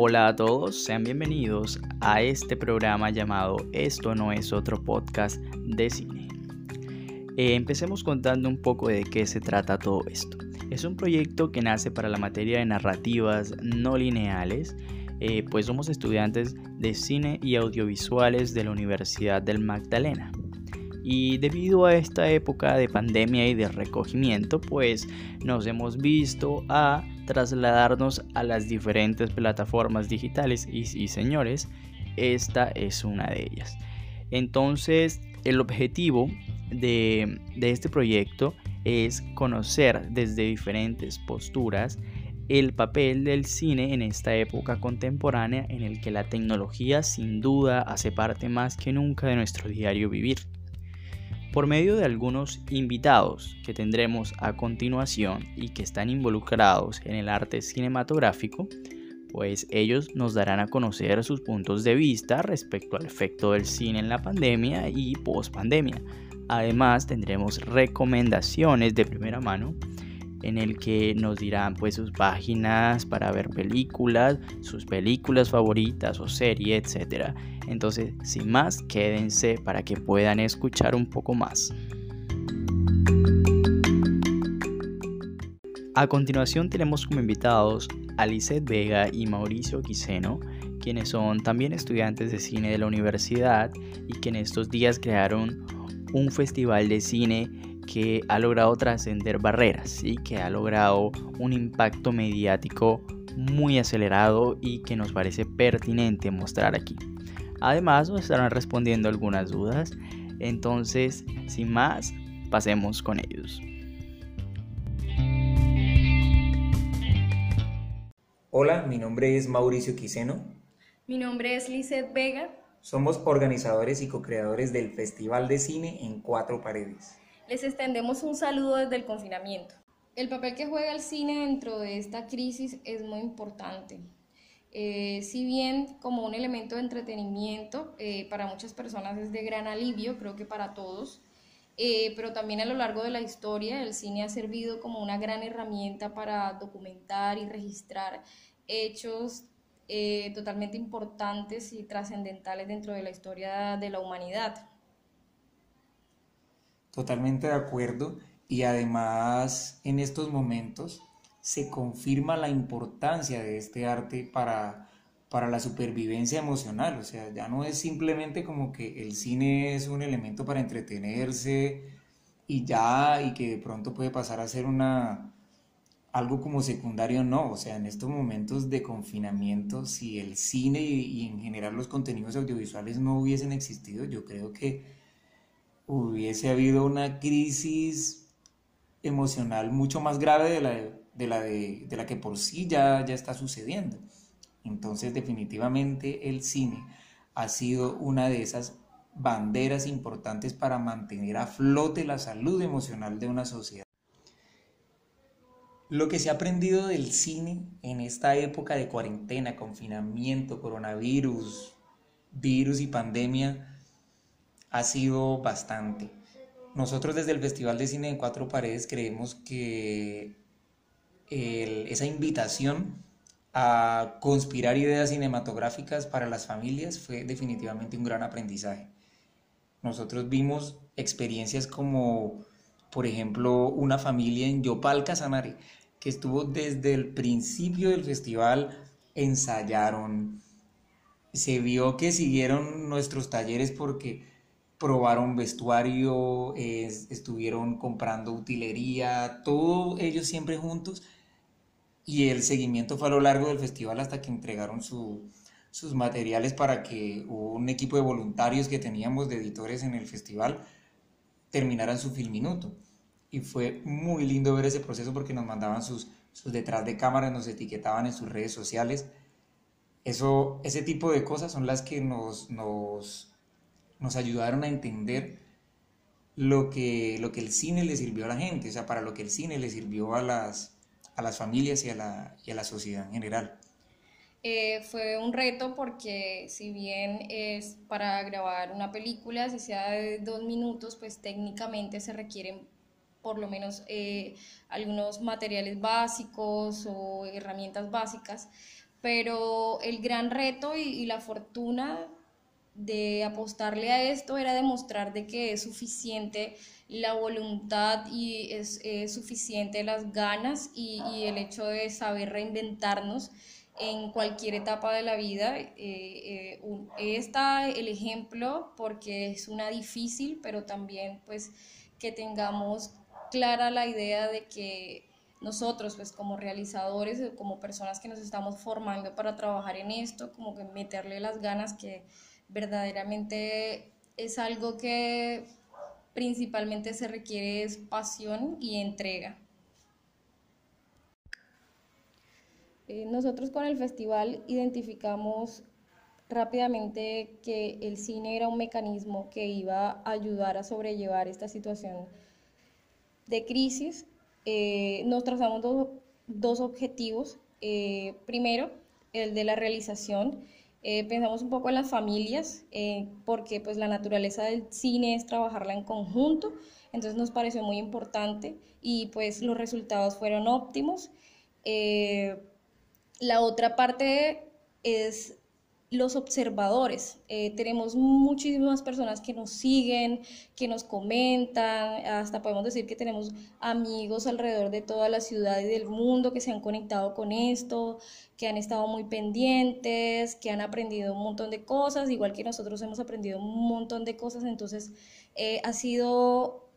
Hola a todos, sean bienvenidos a este programa llamado Esto no es otro podcast de cine. Eh, empecemos contando un poco de qué se trata todo esto. Es un proyecto que nace para la materia de narrativas no lineales, eh, pues somos estudiantes de cine y audiovisuales de la Universidad del Magdalena. Y debido a esta época de pandemia y de recogimiento, pues nos hemos visto a trasladarnos a las diferentes plataformas digitales y, señores, esta es una de ellas. Entonces, el objetivo de, de este proyecto es conocer desde diferentes posturas el papel del cine en esta época contemporánea en el que la tecnología sin duda hace parte más que nunca de nuestro diario vivir. Por medio de algunos invitados que tendremos a continuación y que están involucrados en el arte cinematográfico, pues ellos nos darán a conocer sus puntos de vista respecto al efecto del cine en la pandemia y post pandemia. Además tendremos recomendaciones de primera mano en el que nos dirán pues sus páginas para ver películas, sus películas favoritas o serie, etc. Entonces, sin más, quédense para que puedan escuchar un poco más. A continuación tenemos como invitados a Vega y Mauricio Quiseno, quienes son también estudiantes de cine de la universidad y que en estos días crearon un festival de cine que ha logrado trascender barreras y que ha logrado un impacto mediático muy acelerado y que nos parece pertinente mostrar aquí. Además nos estarán respondiendo algunas dudas, entonces sin más, pasemos con ellos. Hola, mi nombre es Mauricio Quiseno. Mi nombre es Lizeth Vega. Somos organizadores y co-creadores del Festival de Cine en Cuatro Paredes les extendemos un saludo desde el confinamiento. El papel que juega el cine dentro de esta crisis es muy importante. Eh, si bien como un elemento de entretenimiento, eh, para muchas personas es de gran alivio, creo que para todos, eh, pero también a lo largo de la historia el cine ha servido como una gran herramienta para documentar y registrar hechos totalmente importantes y trascendentales dentro de la historia de la humanidad. Totalmente de acuerdo. Y además en estos momentos se confirma la importancia de este arte para, para la supervivencia emocional. O sea, ya no es simplemente como que el cine es un elemento para entretenerse y ya, y que de pronto puede pasar a ser una algo como secundario, no. O sea, en estos momentos de confinamiento, si el cine y en general los contenidos audiovisuales no hubiesen existido, yo creo que hubiese habido una crisis emocional mucho más grave de la, de, la, de, la que por sí ya, ya está sucediendo. Entonces definitivamente el cine ha sido una de esas banderas importantes para mantener a flote la salud emocional de una sociedad. Lo que se ha aprendido del cine en esta época de cuarentena, confinamiento, coronavirus, virus y pandemia, ha sido bastante. Nosotros desde el Festival de Cine en Cuatro Paredes creemos que esa invitación a conspirar ideas cinematográficas para las familias fue definitivamente un gran aprendizaje. Nosotros vimos experiencias como, por ejemplo, una familia en Yopal, Casanare, que estuvo desde el principio del festival, ensayaron, se vio que siguieron nuestros talleres porque probaron vestuario, estuvieron comprando utilería, todos ellos siempre juntos. Y el seguimiento fue a lo largo del festival hasta que entregaron sus materiales para que un equipo de voluntarios que teníamos de editores en el festival terminaran su filminuto. Y fue muy lindo ver ese proceso porque nos mandaban sus, sus detrás de cámara, nos etiquetaban en sus redes sociales. Eso, ese tipo de cosas son las que nos, nos nos ayudaron a entender lo que, lo que el cine le sirvió a la gente, o sea, para lo que el cine le sirvió a las, a las familias y a, la, y a la sociedad en general. Eh, fue un reto porque si bien es para grabar una película, si sea de dos minutos, pues técnicamente se requieren por lo menos eh, algunos materiales básicos o herramientas básicas pero el gran reto y, la fortuna de apostarle a esto era demostrar de que es suficiente la voluntad y es, suficiente las ganas y, el hecho de saber reinventarnos en cualquier etapa de la vida. Eh, eh, está el ejemplo porque es una difícil, pero también pues que tengamos clara la idea de que nosotros, pues como realizadores, como personas que nos estamos formando para trabajar en esto, como que meterle las ganas que verdaderamente es algo que principalmente se requiere es pasión y entrega. Eh, nosotros con el festival identificamos rápidamente que el cine era un mecanismo que iba a ayudar a sobrellevar esta situación de crisis eh, nos trazamos dos, objetivos. Eh, primero, el de la realización. Eh, pensamos un poco en las familias, porque pues la naturaleza del cine es trabajarla en conjunto, entonces nos pareció muy importante y pues los resultados fueron óptimos. la otra parte es los observadores. Eh, tenemos muchísimas personas que nos siguen, que nos comentan, hasta podemos decir que tenemos amigos alrededor de toda la ciudad y del mundo que se han conectado con esto, que han estado muy pendientes, que han aprendido un montón de cosas, igual que nosotros hemos aprendido un montón de cosas, entonces eh, ha sido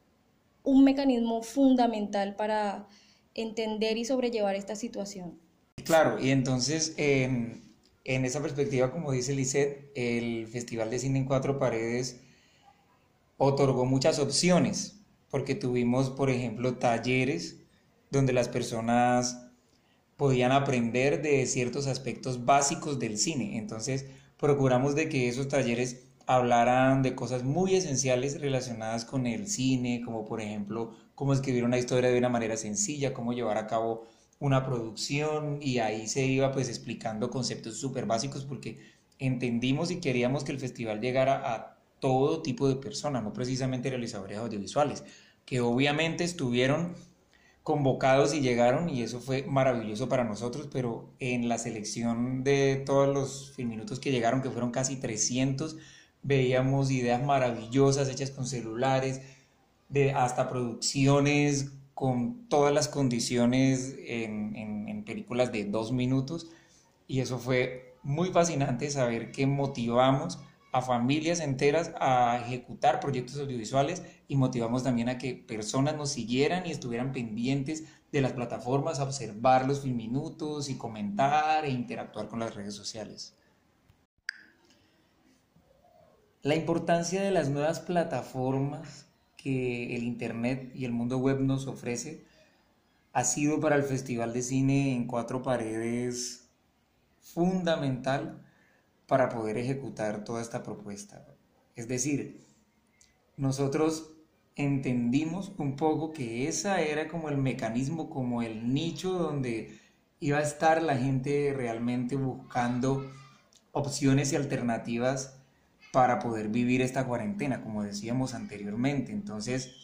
un mecanismo fundamental para entender y sobrellevar esta situación. Claro, y entonces... Em, en esa perspectiva, como dice Lisette, el Festival de Cine en Cuatro Paredes otorgó muchas opciones, porque tuvimos, por ejemplo, talleres donde las personas podían aprender de ciertos aspectos básicos del cine. Entonces, procuramos de que esos talleres hablaran de cosas muy esenciales relacionadas con el cine, como por ejemplo, cómo escribir una historia de una manera sencilla, cómo llevar a cabo una producción y ahí se iba pues explicando conceptos súper básicos porque entendimos y queríamos que el festival llegara a todo tipo de personas, no precisamente realizadores audiovisuales, que obviamente estuvieron convocados y llegaron y eso fue maravilloso para nosotros, pero en la selección de todos los minutos que llegaron, que fueron casi 300, veíamos ideas maravillosas hechas con celulares, de hasta producciones con todas las condiciones en, películas de dos minutos y eso fue muy fascinante saber que motivamos a familias enteras a ejecutar proyectos audiovisuales y motivamos también a que personas nos siguieran y estuvieran pendientes de las plataformas, a observar los minutos y comentar e interactuar con las redes sociales. La importancia de las nuevas plataformas que el Internet y el mundo web nos ofrece ha sido para el Festival de Cine en Cuatro Paredes fundamental para poder ejecutar toda esta propuesta. Es decir, nosotros entendimos un poco que esa era como el mecanismo, como el nicho donde iba a estar la gente realmente buscando opciones y alternativas para poder vivir esta cuarentena, como decíamos anteriormente. Entonces,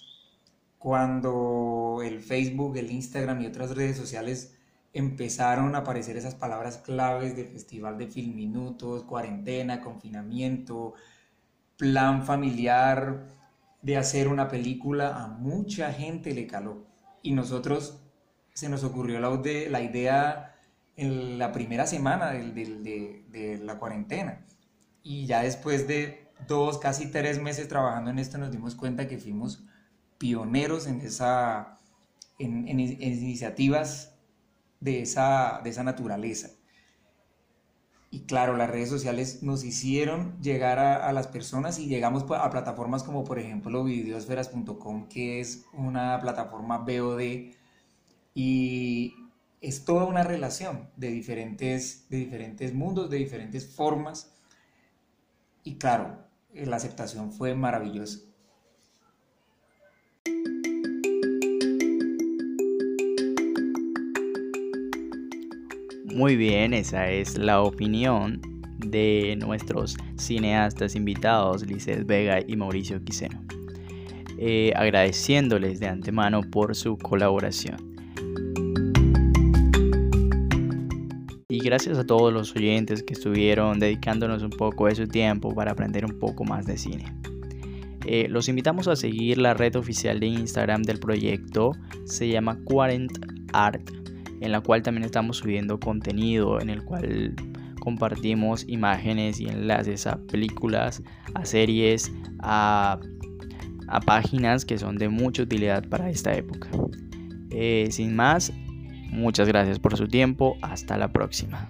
cuando el Facebook, el Instagram y otras redes sociales empezaron a aparecer esas palabras claves del Festival de Film Minutos, cuarentena, confinamiento, plan familiar de hacer una película, a mucha gente le caló. Y nosotros se nos ocurrió la, idea en la primera semana de la cuarentena y ya después de dos, casi tres meses trabajando en esto nos dimos cuenta que fuimos pioneros en, esa, en, iniciativas de esa, de esa naturaleza. Y claro, las redes sociales nos hicieron llegar a, las personas y llegamos a plataformas como por ejemplo videosferas.com, que es una plataforma VOD y es toda una relación de diferentes, de diferentes mundos, de diferentes formas y claro, la aceptación fue maravillosa. Muy bien, esa es la opinión de nuestros cineastas invitados, Lizeth Vega y Mauricio Quiseno. Eh, agradeciéndoles de antemano por su colaboración. Gracias a todos los oyentes que estuvieron dedicándonos un poco de su tiempo para aprender un poco más de cine. Eh, los invitamos a seguir la red oficial de Instagram del proyecto, se llama Quarent Art, en la cual también estamos subiendo contenido, en el cual compartimos imágenes y enlaces a películas, a series, a, páginas que son de mucha utilidad para esta época. Eh, sin más, muchas gracias por su tiempo, hasta la próxima.